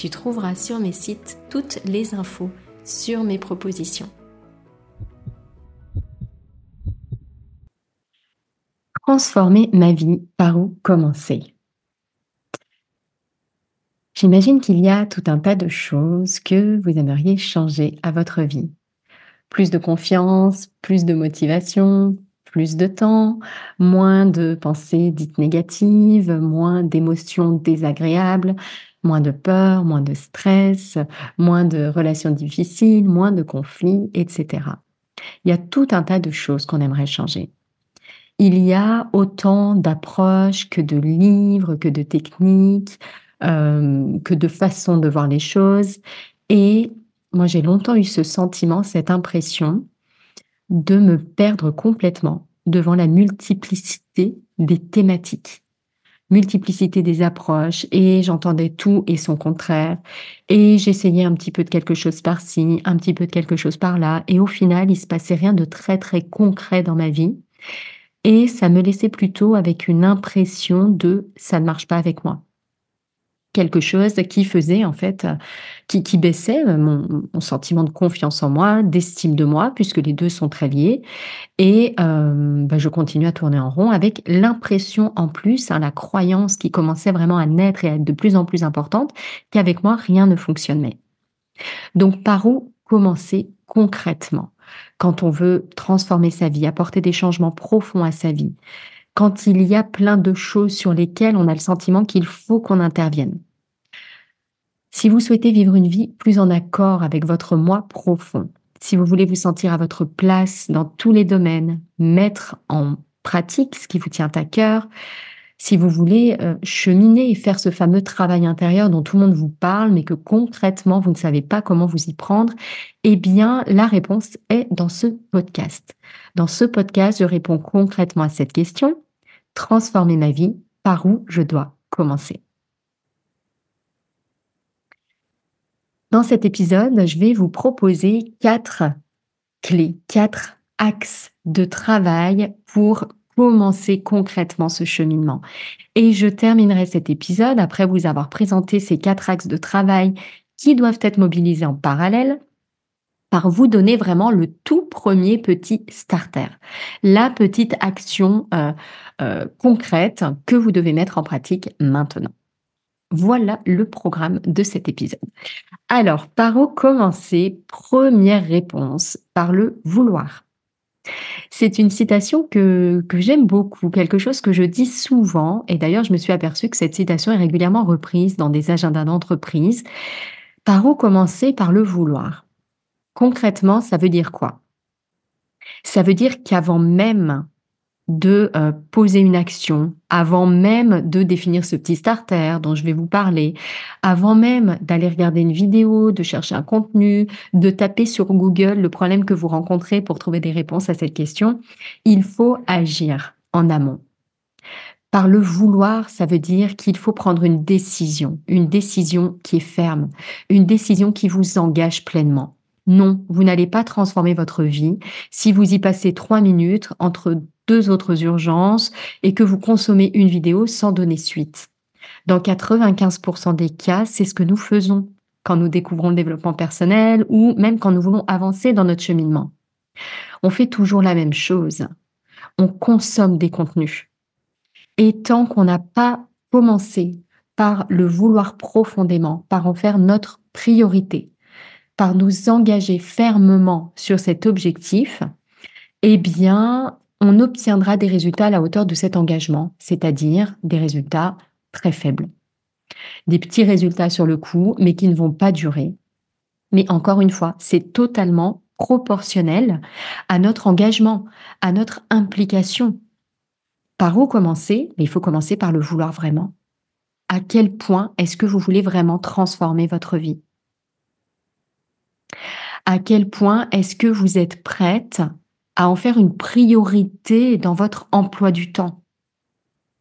tu trouveras sur mes sites toutes les infos sur mes propositions. Transformer ma vie, par où commencer? J'imagine qu'il y a tout un tas de choses que vous aimeriez changer à votre vie. Plus de confiance, plus de motivation, plus de temps, moins de pensées dites négatives, moins d'émotions désagréables, moins de peur, moins de stress, moins de relations difficiles, moins de conflits, etc. Il y a tout un tas de choses qu'on aimerait changer. Il y a autant d'approches que de livres, que de techniques, euh, que de façons de voir les choses. Et moi, j'ai longtemps eu ce sentiment, cette impression de me perdre complètement devant la multiplicité des thématiques. Multiplicité des approches et j'entendais tout et son contraire. Et j'essayais un petit peu de quelque chose par-ci, un petit peu de quelque chose par-là et au final, il se passait rien de très très concret dans ma vie. Et ça me laissait plutôt avec une impression de ça ne marche pas avec moi quelque chose qui faisait en fait, qui, qui baissait mon, sentiment de confiance en moi, d'estime de moi, puisque les deux sont très liés. Et euh, bah, je continue à tourner en rond avec l'impression en plus, hein, la croyance qui commençait vraiment à naître et à être de plus en plus importante, qu'avec moi, rien ne fonctionnait. Donc par où commencer concrètement? Quand on veut transformer sa vie, apporter des changements profonds à sa vie quand il y a plein de choses sur lesquelles on a le sentiment qu'il faut qu'on intervienne. Si vous souhaitez vivre une vie plus en accord avec votre moi profond, si vous voulez vous sentir à votre place dans tous les domaines, mettre en pratique ce qui vous tient à cœur, si vous voulez euh, cheminer et faire ce fameux travail intérieur dont tout le monde vous parle, mais que concrètement vous ne savez pas comment vous y prendre, eh bien la réponse est dans ce podcast. Dans ce podcast, je réponds concrètement à cette question. Transformer ma vie, par où je dois commencer? Dans cet épisode, je vais vous proposer quatre clés, quatre axes de travail pour commencer concrètement ce cheminement. Et je terminerai cet épisode après vous avoir présenté ces quatre axes de travail qui doivent être mobilisés en parallèle par vous donner vraiment le tout premier petit starter, la petite action euh, euh, concrète que vous devez mettre en pratique maintenant. Voilà le programme de cet épisode. Alors, par où commencer? Première réponse, par le vouloir. C'est une citation que, j'aime beaucoup, quelque chose que je dis souvent, et d'ailleurs je me suis aperçue que cette citation est régulièrement reprise dans des agendas d'entreprise. Par où commencer Par le vouloir? Concrètement, ça veut dire quoi? Ça veut dire qu'avant même de euh, poser une action, avant même de définir ce petit starter dont je vais vous parler, avant même d'aller regarder une vidéo, de chercher un contenu, de taper sur Google le problème que vous rencontrez pour trouver des réponses à cette question, il faut agir en amont. Par le vouloir, ça veut dire qu'il faut prendre une décision, une décision qui est ferme, une décision qui vous engage pleinement. Non, vous n'allez pas transformer votre vie si vous y passez trois minutes entre deux autres urgences et que vous consommez une vidéo sans donner suite. Dans 95% des cas, c'est ce que nous faisons quand nous découvrons le développement personnel ou même quand nous voulons avancer dans notre cheminement. On fait toujours la même chose. On consomme des contenus. Et tant qu'on n'a pas commencé par le vouloir profondément, par en faire notre priorité, par nous engager fermement sur cet objectif, eh bien, on obtiendra des résultats à la hauteur de cet engagement, c'est-à-dire des résultats très faibles. Des petits résultats sur le coup, mais qui ne vont pas durer. Mais encore une fois, c'est totalement proportionnel à notre engagement, à notre implication. Par où commencer? Il faut commencer par le vouloir vraiment. À quel point est-ce que vous voulez vraiment transformer votre vie? À quel point est-ce que vous êtes prête à en faire une priorité dans votre emploi du temps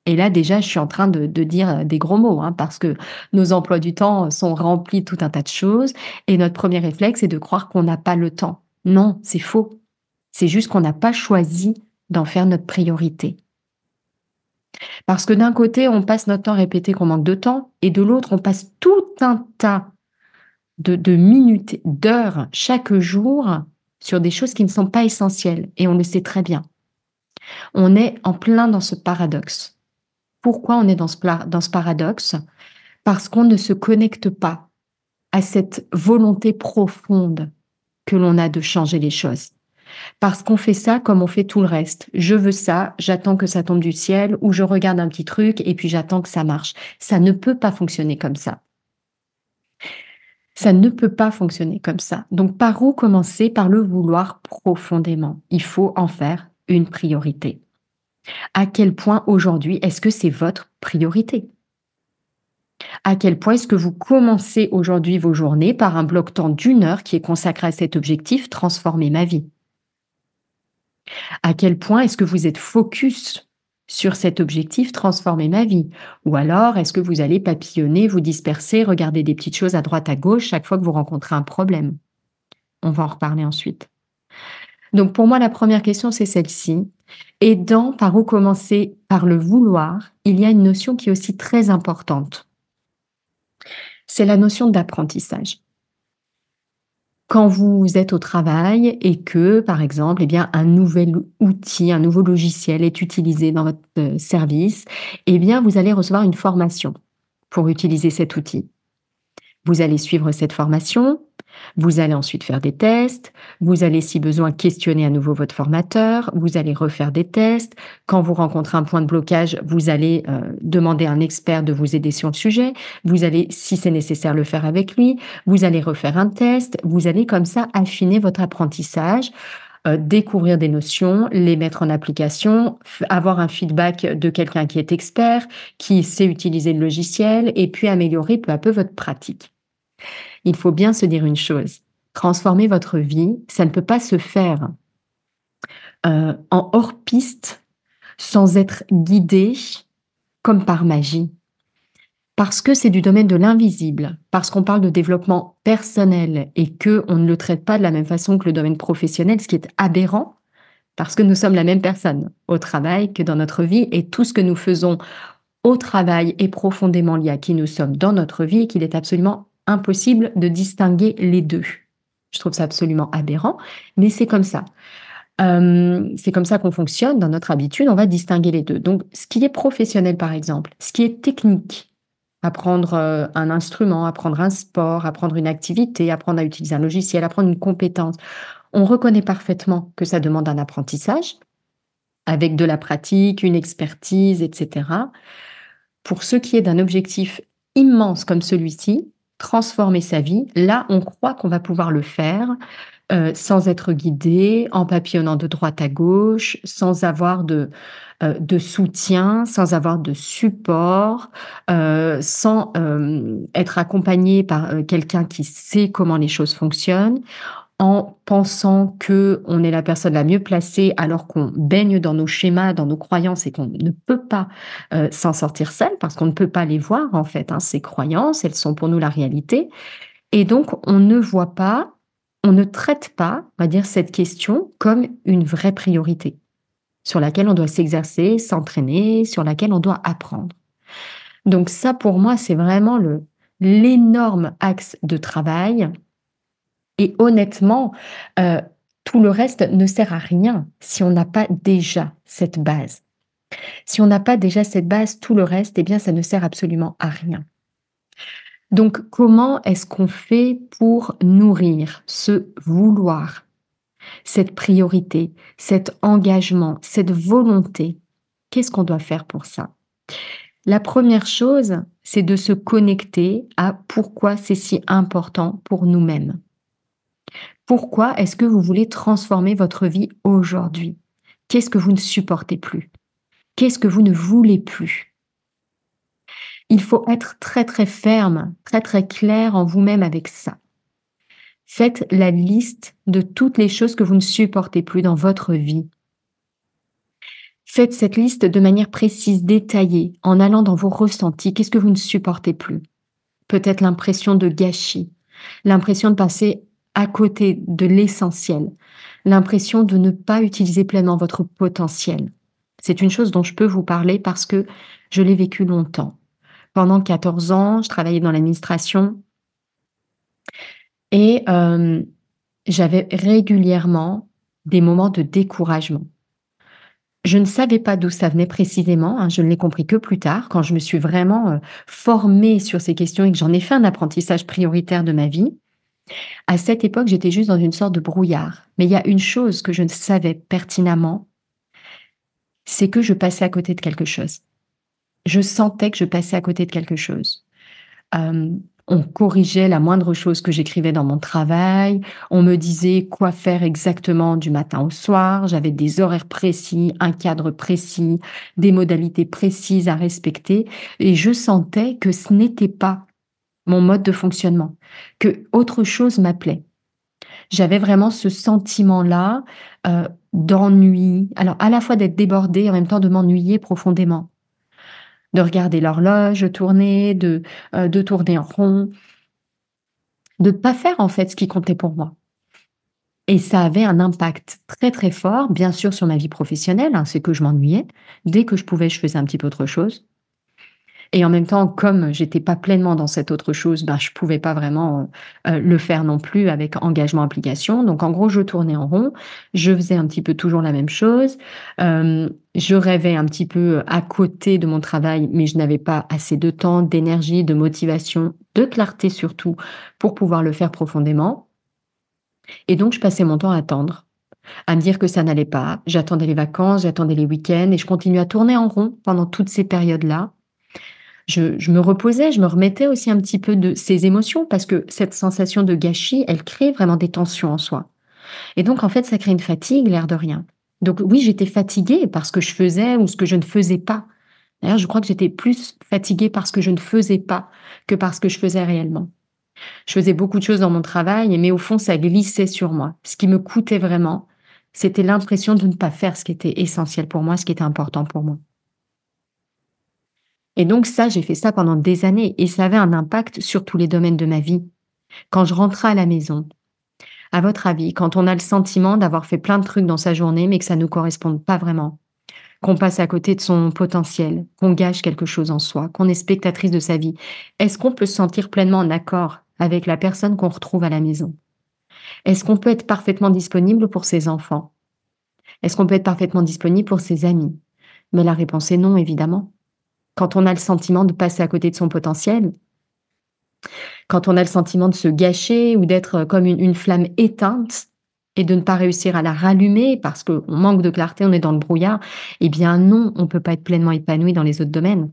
et là, déjà, je suis en train de, dire des gros mots, hein, parce que nos emplois du temps sont remplis de tout un tas de choses, et notre premier réflexe est de croire qu'on n'a pas le temps. Non, c'est faux. C'est juste qu'on n'a pas choisi d'en faire notre priorité. Parce que d'un côté, on passe notre temps à répéter qu'on manque de temps, et de l'autre, on passe tout un tas de, de minutes, d'heures chaque jour sur des choses qui ne sont pas essentielles, et on le sait très bien. On est en plein dans ce paradoxe. Pourquoi on est dans ce, paradoxe? Parce qu'on ne se connecte pas à cette volonté profonde que l'on a de changer les choses. Parce qu'on fait ça comme on fait tout le reste. Je veux ça, j'attends que ça tombe du ciel, ou je regarde un petit truc et puis j'attends que ça marche. Ça ne peut pas fonctionner comme ça. Ça ne peut pas fonctionner comme ça. Donc par où commencer? Par le vouloir profondément. Il faut en faire une priorité. À quel point aujourd'hui est-ce que c'est votre priorité? À quel point est-ce que vous commencez aujourd'hui vos journées par un bloc temps d'une heure qui est consacré à cet objectif, transformer ma vie? À quel point est-ce que vous êtes focus sur cet objectif, transformer ma vie Ou alors est-ce que vous allez papillonner, vous disperser, regarder des petites choses à droite, à gauche chaque fois que vous rencontrez un problème? On va en reparler ensuite. Donc pour moi, la première question, c'est celle-ci. Et dans par où commencer par le vouloir, il y a une notion qui est aussi très importante. C'est la notion d'apprentissage. Quand vous êtes au travail et que, par exemple, eh bien, un nouvel outil, un nouveau logiciel est utilisé dans votre euh, service, eh bien, vous allez recevoir une formation pour utiliser cet outil. Vous allez suivre cette formation, vous allez ensuite faire des tests, vous allez si besoin questionner à nouveau votre formateur, vous allez refaire des tests. Quand vous rencontrez un point de blocage, vous allez euh, demander à un expert de vous aider sur le sujet. Vous allez, si c'est nécessaire, le faire avec lui. Vous allez refaire un test. Vous allez comme ça affiner votre apprentissage. Euh, découvrir des notions, les mettre en application, avoir un feedback de quelqu'un qui est expert, qui sait utiliser le logiciel, et puis améliorer peu à peu votre pratique il faut bien se dire une chose. Transformer votre vie, ça ne peut pas se faire euh, en hors-piste sans être guidé comme par magie. Parce que c'est du domaine de l'invisible, parce qu'on parle de développement personnel et que on ne le traite pas de la même façon que le domaine professionnel, ce qui est aberrant, parce que nous sommes la même personne au travail que dans notre vie et tout ce que nous faisons au travail est profondément lié à qui nous sommes dans notre vie et qu'il est absolument impossible de distinguer les deux. Je trouve ça absolument aberrant, mais c'est comme ça. Euh, c'est comme ça qu'on fonctionne dans notre habitude, on va distinguer les deux. Donc, ce qui est professionnel, par exemple, ce qui est technique, apprendre euh, un instrument, apprendre un sport, apprendre une activité, apprendre à utiliser un logiciel, apprendre une compétence, on reconnaît parfaitement que ça demande un apprentissage avec de la pratique, une expertise, etc. Pour ce qui est d'un objectif immense comme celui-ci, transformer sa vie, là, on croit qu'on va pouvoir le faire euh, sans être guidé, en papillonnant de droite à gauche, sans avoir de, euh, de soutien, sans avoir de support, euh, sans être accompagné par quelqu'un qui sait comment les choses fonctionnent, en pensant que on est la personne la mieux placée alors qu'on baigne dans nos schémas, dans nos croyances et qu'on ne peut pas euh, s'en sortir seul parce qu'on ne peut pas les voir en fait. Hein, ces croyances, elles sont pour nous la réalité. Et donc, on ne voit pas on ne traite pas, on va dire, cette question comme une vraie priorité sur laquelle on doit s'exercer, s'entraîner, sur laquelle on doit apprendre. Donc ça, pour moi, c'est vraiment le l'énorme axe de travail. Et honnêtement, euh, tout le reste ne sert à rien si on n'a pas déjà cette base. Si on n'a pas déjà cette base, tout le reste, eh bien, ça ne sert absolument à rien. Donc, comment est-ce qu'on fait pour nourrir ce vouloir, cette priorité, cet engagement, cette volonté? Qu'est-ce qu'on doit faire pour ça? La première chose, c'est de se connecter à pourquoi c'est si important pour nous-mêmes. Pourquoi est-ce que vous voulez transformer votre vie aujourd'hui? Qu'est-ce que vous ne supportez plus? Qu'est-ce que vous ne voulez plus? Il faut être très très ferme, très très clair en vous-même avec ça. Faites la liste de toutes les choses que vous ne supportez plus dans votre vie. Faites cette liste de manière précise, détaillée, en allant dans vos ressentis. Qu'est-ce que vous ne supportez plus? Peut-être l'impression de gâchis, l'impression de passer à côté de l'essentiel, l'impression de ne pas utiliser pleinement votre potentiel. C'est une chose dont je peux vous parler parce que je l'ai vécu longtemps. Pendant 14 ans, je travaillais dans l'administration et euh, j'avais régulièrement des moments de découragement. Je ne savais pas d'où ça venait précisément, hein, je ne l'ai compris que plus tard, quand je me suis vraiment euh, formée sur ces questions et que j'en ai fait un apprentissage prioritaire de ma vie. À cette époque, j'étais juste dans une sorte de brouillard. Mais il y a une chose que je ne savais pertinemment, c'est que je passais à côté de quelque chose. Je sentais que je passais à côté de quelque chose. Euh, on corrigeait la moindre chose que j'écrivais dans mon travail, on me disait quoi faire exactement du matin au soir, j'avais des horaires précis, un cadre précis, des modalités précises à respecter, et je sentais que ce n'était pas mon mode de fonctionnement, que autre chose m'appelait. J'avais vraiment ce sentiment-là euh, d'ennui, alors à la fois d'être débordée en même temps de m'ennuyer profondément, de regarder l'horloge tourner, de, euh, de tourner en rond, de ne pas faire en fait ce qui comptait pour moi. Et ça avait un impact très très fort, bien sûr, sur ma vie professionnelle, hein, c'est que je m'ennuyais. Dès que je pouvais, je faisais un petit peu autre chose. Et en même temps, comme j'étais pas pleinement dans cette autre chose, ben, je pouvais pas vraiment euh, le faire non plus avec engagement, application. Donc, en gros, je tournais en rond. Je faisais un petit peu toujours la même chose. Euh, je rêvais un petit peu à côté de mon travail, mais je n'avais pas assez de temps, d'énergie, de motivation, de clarté surtout pour pouvoir le faire profondément. Et donc, je passais mon temps à attendre à me dire que ça n'allait pas. J'attendais les vacances, j'attendais les week-ends et je continuais à tourner en rond pendant toutes ces périodes-là je, me reposais, je me remettais aussi un petit peu de ces émotions parce que cette sensation de gâchis, elle crée vraiment des tensions en soi. Et donc, en fait, ça crée une fatigue, l'air de rien. Donc, oui, j'étais fatiguée par ce que je faisais ou ce que je ne faisais pas. D'ailleurs, je crois que j'étais plus fatiguée parce que je ne faisais pas que parce que je faisais réellement. Je faisais beaucoup de choses dans mon travail, mais au fond, ça glissait sur moi. Ce qui me coûtait vraiment, c'était l'impression de ne pas faire ce qui était essentiel pour moi, ce qui était important pour moi. Et donc ça, j'ai fait ça pendant des années et ça avait un impact sur tous les domaines de ma vie. Quand je rentrais à la maison, à votre avis, quand on a le sentiment d'avoir fait plein de trucs dans sa journée mais que ça ne nous corresponde pas vraiment, qu'on passe à côté de son potentiel, qu'on gâche quelque chose en soi, qu'on est spectatrice de sa vie, est-ce qu'on peut se sentir pleinement en accord avec la personne qu'on retrouve à la maison? Est-ce qu'on peut être parfaitement disponible pour ses enfants? Est-ce qu'on peut être parfaitement disponible pour ses amis? Mais la réponse est non, évidemment quand on a le sentiment de passer à côté de son potentiel, quand on a le sentiment de se gâcher ou d'être comme une, flamme éteinte et de ne pas réussir à la rallumer parce qu'on manque de clarté, on est dans le brouillard, eh bien non, on ne peut pas être pleinement épanoui dans les autres domaines.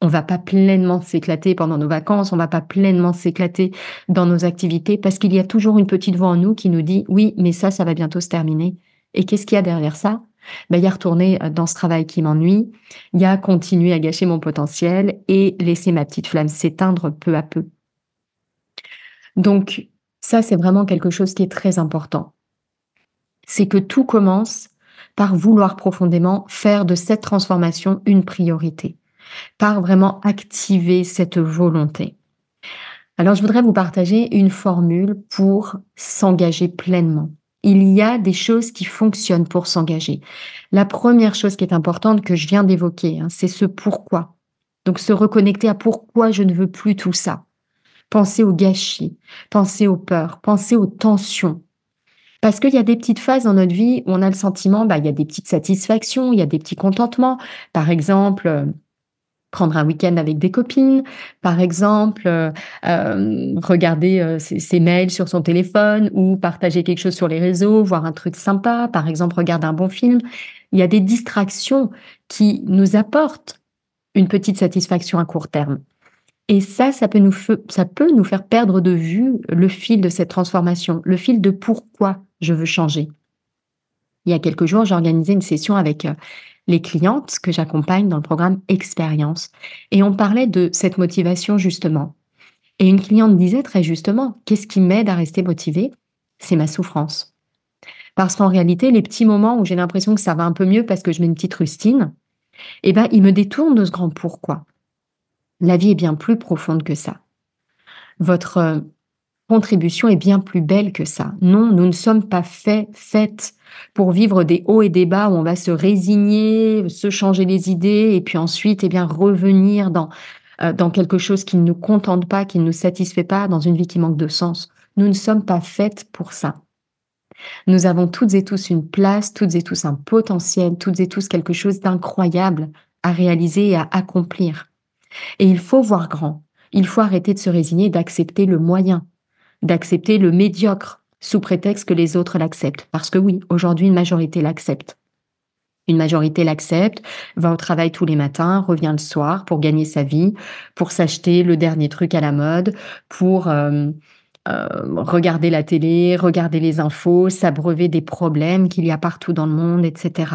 On va pas pleinement s'éclater pendant nos vacances, on va pas pleinement s'éclater dans nos activités parce qu'il y a toujours une petite voix en nous qui nous dit oui, mais ça, ça va bientôt se terminer. Et qu'est-ce qu'il y a derrière ça? Ben, il y a retourner euh, dans ce travail qui m'ennuie, il y a continuer à gâcher mon potentiel et laisser ma petite flamme s'éteindre peu à peu. Donc, ça, c'est vraiment quelque chose qui est très important. C'est que tout commence par vouloir profondément faire de cette transformation une priorité, par vraiment activer cette volonté. Alors, je voudrais vous partager une formule pour s'engager pleinement. Il y a des choses qui fonctionnent pour s'engager. La première chose qui est importante que je viens d'évoquer, hein, c'est ce pourquoi. Donc, se reconnecter à pourquoi je ne veux plus tout ça. Penser au gâchis, penser aux peurs, penser aux tensions. Parce qu'il y a des petites phases dans notre vie où on a le sentiment, bah, il y a des petites satisfactions, il y a des petits contentements. Par exemple, euh, prendre un week-end avec des copines, par exemple, euh, euh, regarder ses, mails sur son téléphone ou partager quelque chose sur les réseaux, voir un truc sympa, par exemple, regarder un bon film. Il y a des distractions qui nous apportent une petite satisfaction à court terme. Et ça, ça peut, nous, ça peut nous faire perdre de vue le fil de cette transformation, le fil de pourquoi je veux changer. Il y a quelques jours, j'ai organisé une session avec les clientes que j'accompagne dans le programme Expérience. Et on parlait de cette motivation justement. Et une cliente disait très justement, qu'est-ce qui m'aide à rester motivée? C'est ma souffrance. Parce qu'en réalité, les petits moments où j'ai l'impression que ça va un peu mieux parce que je mets une petite rustine, eh ben, ils me détournent de ce grand pourquoi. La vie est bien plus profonde que ça. Votre contribution est bien plus belle que ça. Non, nous ne sommes pas faits, faites pour vivre des hauts et des bas où on va se résigner, se changer les idées et puis ensuite, eh bien, revenir dans, euh, dans quelque chose qui ne nous contente pas, qui ne nous satisfait pas, dans une vie qui manque de sens. Nous ne sommes pas faites pour ça. Nous avons toutes et tous une place, toutes et tous un potentiel, toutes et tous quelque chose d'incroyable à réaliser et à accomplir. Et il faut voir grand. Il faut arrêter de se résigner, d'accepter le moyen, d'accepter le médiocre sous prétexte que les autres l'acceptent. Parce que oui, aujourd'hui, une majorité l'accepte. Une majorité l'accepte, va au travail tous les matins, revient le soir pour gagner sa vie, pour s'acheter le dernier truc à la mode, pour euh, euh, regarder la télé, regarder les infos, s'abreuver des problèmes qu'il y a partout dans le monde, etc.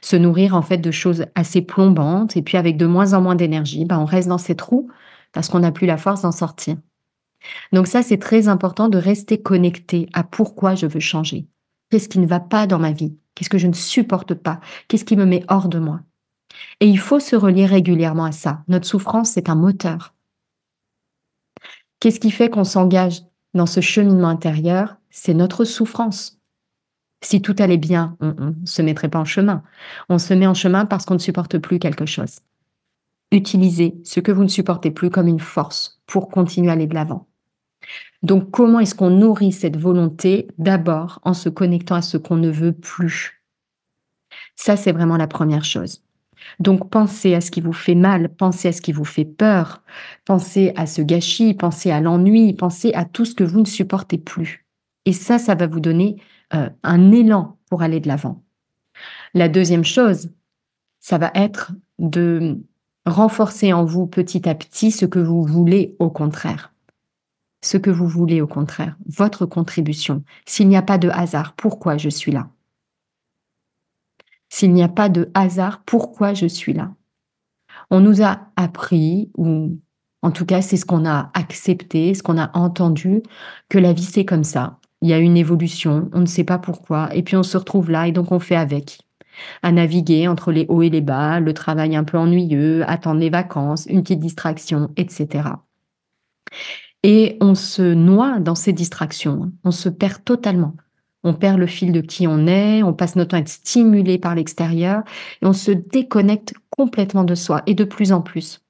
Se nourrir en fait de choses assez plombantes et puis avec de moins en moins d'énergie, ben, on reste dans ces trous parce qu'on n'a plus la force d'en sortir. Donc ça, c'est très important de rester connecté à pourquoi je veux changer. Qu'est-ce qui ne va pas dans ma vie? Qu'est-ce que je ne supporte pas? Qu'est-ce qui me met hors de moi? Et il faut se relier régulièrement à ça. Notre souffrance, c'est un moteur. Qu'est-ce qui fait qu'on s'engage dans ce cheminement intérieur? C'est notre souffrance. Si tout allait bien, on ne se mettrait pas en chemin. On se met en chemin parce qu'on ne supporte plus quelque chose. Utilisez ce que vous ne supportez plus comme une force pour continuer à aller de l'avant. Donc, comment est-ce qu'on nourrit cette volonté D'abord en se connectant à ce qu'on ne veut plus? Ça, c'est vraiment la première chose. Donc, pensez à ce qui vous fait mal, pensez à ce qui vous fait peur, pensez à ce gâchis, pensez à l'ennui, pensez à tout ce que vous ne supportez plus. Et ça, ça va vous donner euh, un élan pour aller de l'avant. La deuxième chose, ça va être de renforcer en vous petit à petit ce que vous voulez au contraire ce que vous voulez au contraire, votre contribution. S'il n'y a pas de hasard, pourquoi je suis là? S'il n'y a pas de hasard, pourquoi je suis là? On nous a appris, ou en tout cas c'est ce qu'on a accepté, ce qu'on a entendu, que la vie c'est comme ça. Il y a une évolution, on ne sait pas pourquoi, et puis on se retrouve là et donc on fait avec. À naviguer entre les hauts et les bas, le travail un peu ennuyeux, attendre les vacances, une petite distraction, etc. Et on se noie dans ces distractions, on se perd totalement. On perd le fil de qui on est, on passe notre temps à être stimulé par l'extérieur et on se déconnecte complètement de soi et de plus en plus.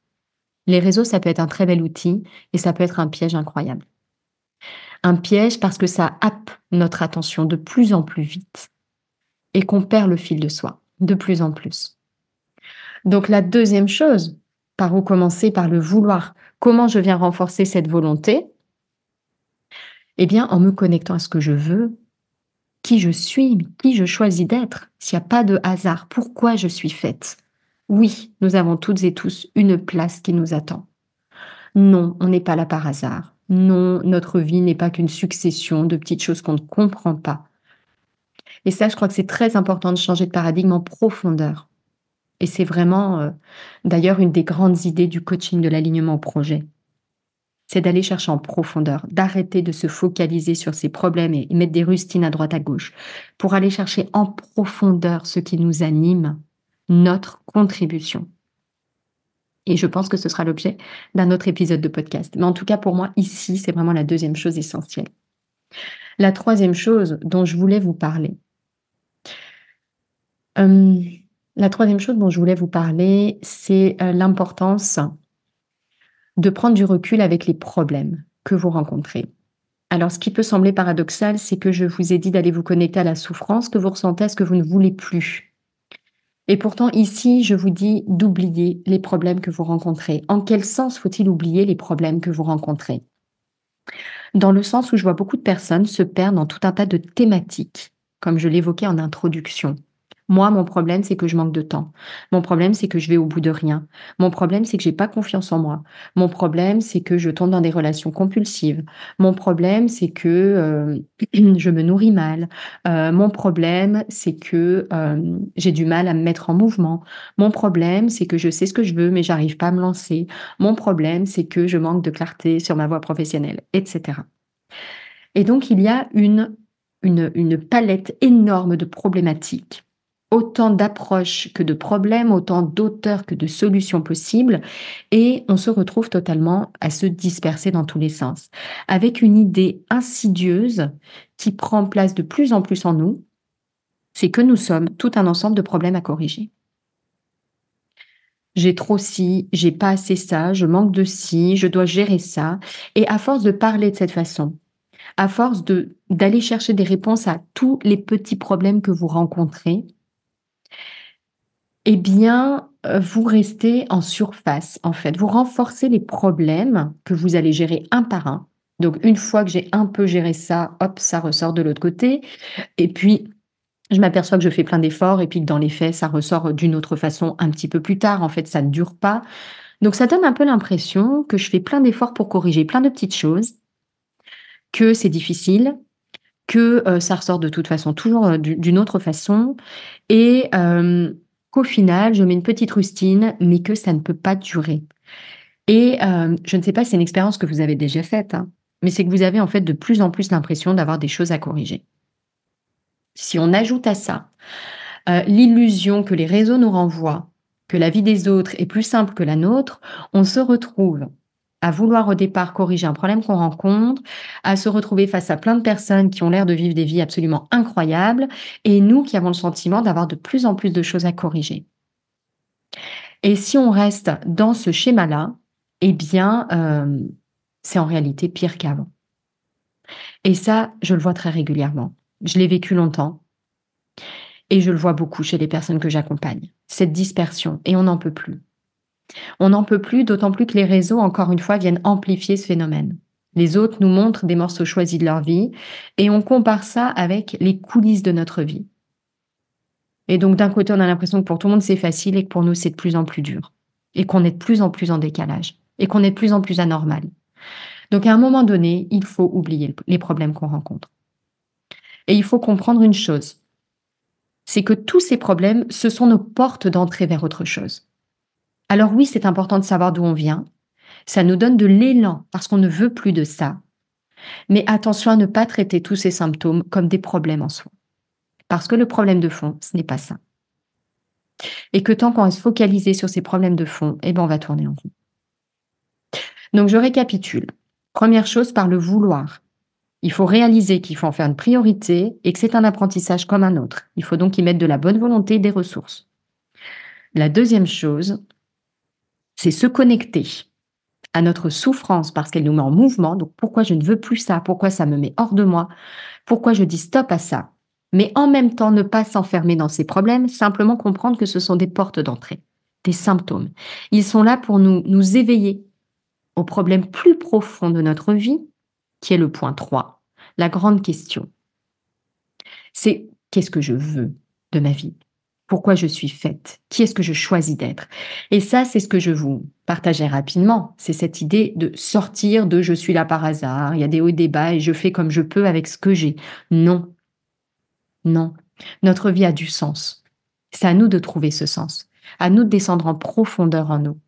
Les réseaux, ça peut être un très bel outil et ça peut être un piège incroyable. Un piège parce que ça happe notre attention de plus en plus vite et qu'on perd le fil de soi de plus en plus. Donc la deuxième chose, par où commencer Par le vouloir. Comment je viens renforcer cette volonté? Eh bien, en me connectant à ce que je veux, qui je suis, qui je choisis d'être, s'il n'y a pas de hasard, pourquoi je suis faite? Oui, nous avons toutes et tous une place qui nous attend. Non, on n'est pas là par hasard. Non, notre vie n'est pas qu'une succession de petites choses qu'on ne comprend pas. Et ça, je crois que c'est très important de changer de paradigme en profondeur. Et c'est vraiment euh, d'ailleurs une des grandes idées du coaching de l'alignement au projet. C'est d'aller chercher en profondeur, d'arrêter de se focaliser sur ses problèmes et mettre des rustines à droite à gauche, pour aller chercher en profondeur ce qui nous anime, notre contribution. Et je pense que ce sera l'objet d'un autre épisode de podcast. Mais en tout cas, pour moi, ici, c'est vraiment la deuxième chose essentielle. La troisième chose dont je voulais vous parler. Euh, la troisième chose dont je voulais vous parler, c'est euh, l'importance de prendre du recul avec les problèmes que vous rencontrez. Alors, ce qui peut sembler paradoxal, c'est que je vous ai dit d'aller vous connecter à la souffrance que vous ressentez, à ce que vous ne voulez plus. Et pourtant, ici, je vous dis d'oublier les problèmes que vous rencontrez. En quel sens faut-il oublier les problèmes que vous rencontrez? Dans le sens où je vois beaucoup de personnes se perdre dans tout un tas de thématiques, comme je l'évoquais en introduction. Moi, mon problème, c'est que je manque de temps. Mon problème, c'est que je vais au bout de rien. Mon problème, c'est que j'ai pas confiance en moi. Mon problème, c'est que je tombe dans des relations compulsives. Mon problème, c'est que euh, je me nourris mal. Euh, mon problème, c'est que euh, j'ai du mal à me mettre en mouvement. Mon problème, c'est que je sais ce que je veux, mais j'arrive pas à me lancer. Mon problème, c'est que je manque de clarté sur ma voie professionnelle, etc. Et donc, il y a une, palette énorme de problématiques autant d'approches que de problèmes, autant d'auteurs que de solutions possibles, et on se retrouve totalement à se disperser dans tous les sens, avec une idée insidieuse qui prend place de plus en plus en nous, c'est que nous sommes tout un ensemble de problèmes à corriger. J'ai trop ci, j'ai pas assez ça, je manque de ci, je dois gérer ça, et à force de parler de cette façon, à force d'aller chercher des réponses à tous les petits problèmes que vous rencontrez, eh bien, euh, vous restez en surface, en fait. Vous renforcez les problèmes que vous allez gérer un par un. Donc, une fois que j'ai un peu géré ça, hop, ça ressort de l'autre côté. Et puis, je m'aperçois que je fais plein d'efforts et puis que dans les faits, ça ressort d'une autre façon un petit peu plus tard. En fait, ça ne dure pas. Donc, ça donne un peu l'impression que je fais plein d'efforts pour corriger plein de petites choses, que c'est difficile, que euh, ça ressort de toute façon toujours euh, d'une autre façon et qu'au final, je mets une petite rustine, mais que ça ne peut pas durer. Et euh, je ne sais pas si c'est une expérience que vous avez déjà faite, hein, mais c'est que vous avez en fait de plus en plus l'impression d'avoir des choses à corriger. Si on ajoute à ça euh, l'illusion que les réseaux nous renvoient, que la vie des autres est plus simple que la nôtre, on se retrouve à vouloir au départ corriger un problème qu'on rencontre, à se retrouver face à plein de personnes qui ont l'air de vivre des vies absolument incroyables, et nous qui avons le sentiment d'avoir de plus en plus de choses à corriger. Et si on reste dans ce schéma-là, eh bien, euh, c'est en réalité pire qu'avant. Et ça, je le vois très régulièrement. Je l'ai vécu longtemps. Et je le vois beaucoup chez les personnes que j'accompagne. Cette dispersion. Et on n'en peut plus. On n'en peut plus, d'autant plus que les réseaux, encore une fois, viennent amplifier ce phénomène. Les autres nous montrent des morceaux choisis de leur vie et on compare ça avec les coulisses de notre vie. Et donc d'un côté, on a l'impression que pour tout le monde c'est facile et que pour nous c'est de plus en plus dur. Et qu'on est de plus en plus en décalage. Et qu'on est de plus en plus anormal. Donc à un moment donné, il faut oublier les problèmes qu'on rencontre. Et il faut comprendre une chose. C'est que tous ces problèmes, ce sont nos portes d'entrée vers autre chose. Alors oui, c'est important de savoir d'où on vient. Ça nous donne de l'élan parce qu'on ne veut plus de ça. Mais attention à ne pas traiter tous ces symptômes comme des problèmes en soi. Parce que le problème de fond, ce n'est pas ça. Et que tant qu'on reste focalisé sur ces problèmes de fond, eh ben on va tourner en rond. Donc je récapitule. Première chose, par le vouloir. Il faut réaliser qu'il faut en faire une priorité et que c'est un apprentissage comme un autre. Il faut donc y mettre de la bonne volonté et des ressources. La deuxième chose, c'est se connecter à notre souffrance parce qu'elle nous met en mouvement. Donc pourquoi je ne veux plus ça? Pourquoi ça me met hors de moi? Pourquoi je dis stop à ça? Mais en même temps, ne pas s'enfermer dans ces problèmes, simplement comprendre que ce sont des portes d'entrée, des symptômes. Ils sont là pour nous, nous éveiller au problème plus profond de notre vie, qui est le point 3, la grande question. C'est qu'est-ce que je veux de ma vie? Pourquoi je suis faite, qui est-ce que je choisis d'être. Et ça, c'est ce que je vous partageais rapidement. C'est cette idée de sortir de je suis là par hasard, il y a des hauts et des bas et je fais comme je peux avec ce que j'ai. Non. Non. Notre vie a du sens. C'est à nous de trouver ce sens, à nous de descendre en profondeur en nous,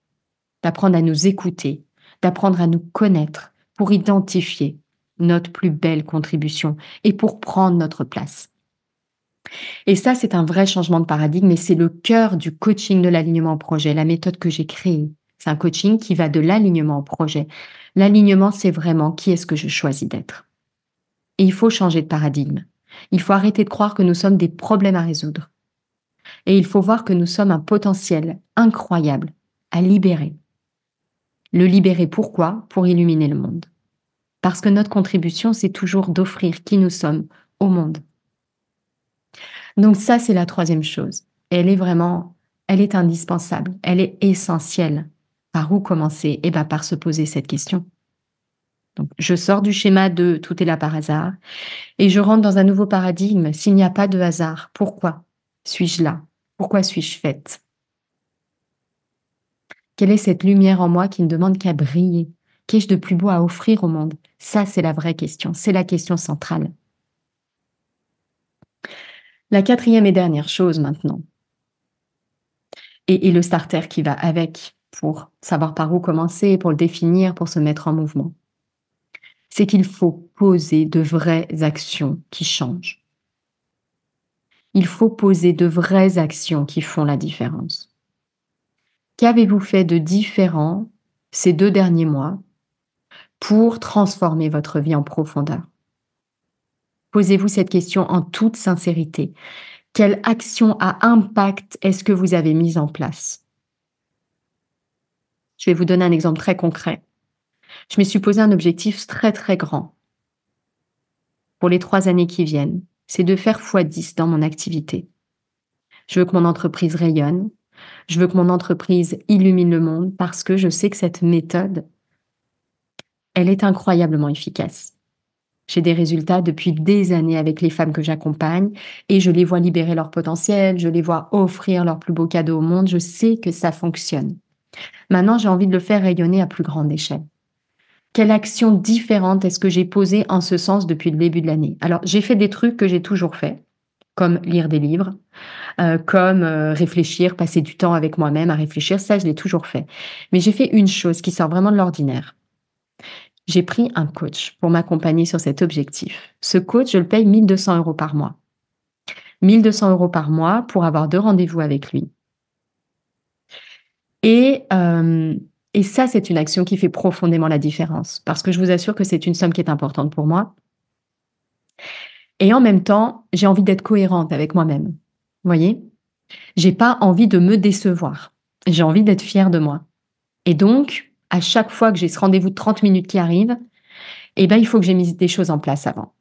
d'apprendre à nous écouter, d'apprendre à nous connaître pour identifier notre plus belle contribution et pour prendre notre place. Et ça, c'est un vrai changement de paradigme et c'est le cœur du coaching de l'alignement projet, la méthode que j'ai créée C'est un coaching qui va de l'alignement au projet. L'alignement, c'est vraiment qui est-ce que je choisis d'être. Et il faut changer de paradigme. Il faut arrêter de croire que nous sommes des problèmes à résoudre. Et il faut voir que nous sommes un potentiel incroyable à libérer. Le libérer pourquoi? Pour illuminer le monde. Parce que notre contribution, c'est toujours d'offrir qui nous sommes au monde. Donc ça, c'est la troisième chose. Elle est vraiment, elle est indispensable, elle est essentielle. Par où commencer? Eh bien, par se poser cette question. Donc, je sors du schéma de tout est là par hasard et je rentre dans un nouveau paradigme. S'il n'y a pas de hasard, pourquoi suis-je là? Pourquoi suis-je faite? Quelle est cette lumière en moi qui ne demande qu'à briller? Qu'ai-je de plus beau à offrir au monde? Ça, c'est la vraie question. C'est la question centrale. La quatrième et dernière chose maintenant, et, le starter qui va avec pour savoir par où commencer, pour le définir, pour se mettre en mouvement c'est qu'il faut poser de vraies actions qui changent. Il faut poser de vraies actions qui font la différence. Qu'avez-vous fait de différent ces deux derniers mois pour transformer votre vie en profondeur? Posez-vous cette question en toute sincérité. Quelle action à impact est-ce que vous avez mise en place? Je vais vous donner un exemple très concret je me suis posé un objectif très très grand pour les trois années qui viennent. C'est de faire x10 dans mon activité. Je veux que mon entreprise rayonne. Je veux que mon entreprise illumine le monde parce que je sais que cette méthode, elle est incroyablement efficace. J'ai des résultats depuis des années avec les femmes que j'accompagne et je les vois libérer leur potentiel, je les vois offrir leur plus beau cadeau au monde. Je sais que ça fonctionne. Maintenant, j'ai envie de le faire rayonner à plus grande échelle. Quelle action différente est-ce que j'ai posée en ce sens depuis le début de l'année? Alors, j'ai fait des trucs que j'ai toujours fait, comme lire des livres, euh, comme euh, réfléchir, passer du temps avec moi-même à réfléchir, ça, je l'ai toujours fait. Mais j'ai fait une chose qui sort vraiment de l'ordinaire. J'ai pris un coach pour m'accompagner sur cet objectif. Ce coach, je le paye 1200 euros par mois. 1200 euros par mois pour avoir deux rendez-vous avec lui. Et euh, et ça, c'est une action qui fait profondément la différence, parce que je vous assure que c'est une somme qui est importante pour moi. Et en même temps, j'ai envie d'être cohérente avec moi-même. Vous voyez J'ai pas envie de me décevoir. J'ai envie d'être fière de moi. Et donc, à chaque fois que j'ai ce rendez-vous de 30 minutes qui arrive, eh ben, il faut que j'ai mis des choses en place avant.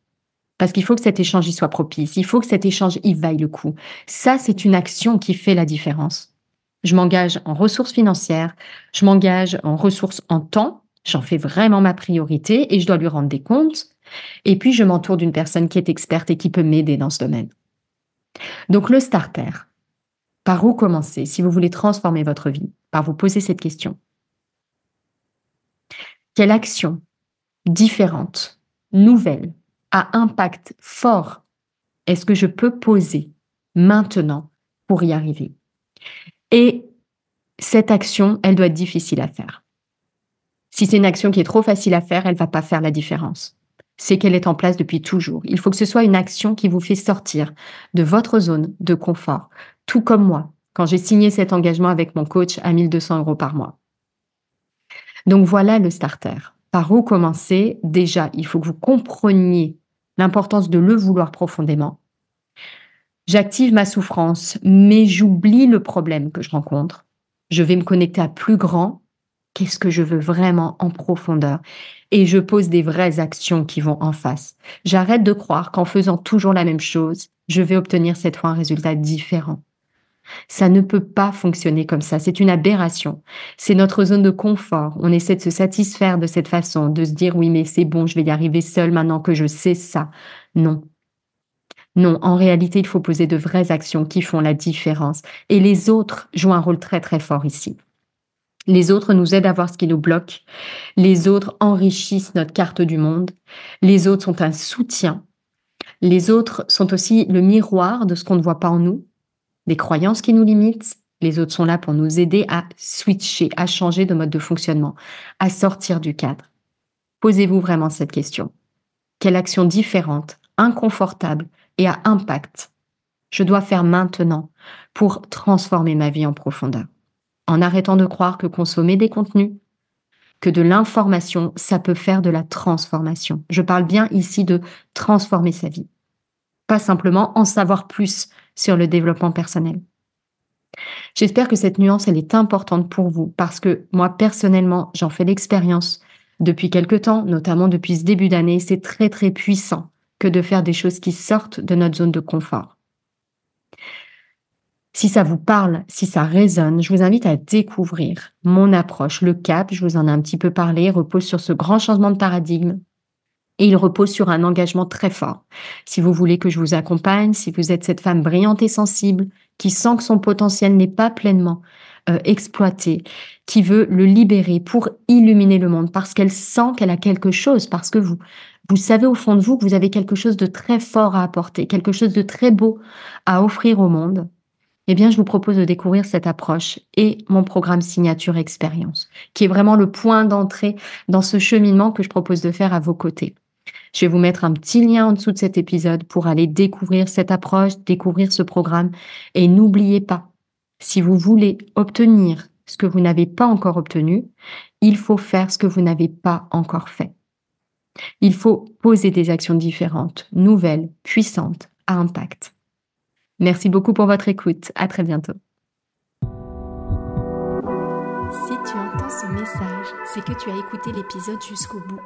Parce qu'il faut que cet échange y soit propice. Il faut que cet échange y vaille le coup. Ça, c'est une action qui fait la différence. Je m'engage en ressources financières, je m'engage en ressources en temps, j'en fais vraiment ma priorité et je dois lui rendre des comptes. Et puis, je m'entoure d'une personne qui est experte et qui peut m'aider dans ce domaine. Donc, le starter, par où commencer si vous voulez transformer votre vie? Par vous poser cette question. Quelle action différente, nouvelle, à impact fort est-ce que je peux poser maintenant pour y arriver? Et cette action, elle doit être difficile à faire. Si c'est une action qui est trop facile à faire, elle va pas faire la différence. C'est qu'elle est en place depuis toujours. Il faut que ce soit une action qui vous fait sortir de votre zone de confort, tout comme moi, quand j'ai signé cet engagement avec mon coach à 1200 euros par mois. Donc voilà le starter. Par où commencer? Déjà, il faut que vous compreniez l'importance de le vouloir profondément J'active ma souffrance, mais j'oublie le problème que je rencontre. Je vais me connecter à plus grand. Qu'est-ce que je veux vraiment en profondeur? Et je pose des vraies actions qui vont en face. J'arrête de croire qu'en faisant toujours la même chose, je vais obtenir cette fois un résultat différent. Ça ne peut pas fonctionner comme ça. C'est une aberration. C'est notre zone de confort. On essaie de se satisfaire de cette façon, de se dire oui, mais c'est bon, je vais y arriver seul maintenant que je sais ça. Non, non, en réalité, il faut poser de vraies actions qui font la différence. Et les autres jouent un rôle très très fort ici. Les autres nous aident à voir ce qui nous bloque. Les autres enrichissent notre carte du monde. Les autres sont un soutien. Les autres sont aussi le miroir de ce qu'on ne voit pas en nous, des croyances qui nous limitent. Les autres sont là pour nous aider à switcher, à changer de mode de fonctionnement, à sortir du cadre. Posez-vous vraiment cette question. Quelle action différente, inconfortable, et à impact je dois faire maintenant pour transformer ma vie en profondeur? En arrêtant de croire que consommer des contenus, que de l'information, ça peut faire de la transformation. Je parle bien ici de transformer sa vie, simplement en savoir plus sur le développement personnel. J'espère que cette nuance, elle est importante pour vous parce que moi, personnellement, j'en fais l'expérience depuis quelque temps, notamment depuis ce début d'année. C'est très, très puissant que de faire des choses qui sortent de notre zone de confort. Si ça vous parle, si ça résonne, je vous invite à découvrir mon approche. Le cap, je vous en ai un petit peu parlé, repose sur ce grand changement de paradigme et il repose sur un engagement très fort. Si vous voulez que je vous accompagne, si vous êtes cette femme brillante et sensible qui sent que son potentiel n'est pas pleinement euh, exploité, qui veut le libérer pour illuminer le monde parce qu'elle sent qu'elle a quelque chose, parce que vous, vous savez au fond de vous que vous avez quelque chose de très fort à apporter, quelque chose de très beau à offrir au monde, eh bien, je vous propose de découvrir cette approche et mon programme signature expérience, qui est vraiment le point d'entrée dans ce cheminement que je propose de faire à vos côtés. Je vais vous mettre un petit lien en dessous de cet épisode pour aller découvrir cette approche, découvrir ce programme. Et n'oubliez pas, si vous voulez obtenir ce que vous n'avez pas encore obtenu, il faut faire ce que vous n'avez pas encore fait. Il faut poser des actions différentes, nouvelles, puissantes, à impact. Merci beaucoup pour votre écoute. À très bientôt. Si tu entends ce message, c'est que tu as écouté l'épisode jusqu'au bout.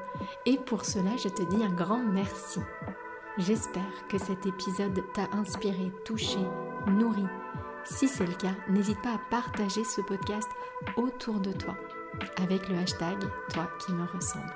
Et pour cela, je te dis un grand merci. J'espère que cet épisode t'a inspiré, touché, nourri. Si c'est le cas, n'hésite pas à partager ce podcast autour de toi avec le hashtag Toi qui me ressemble.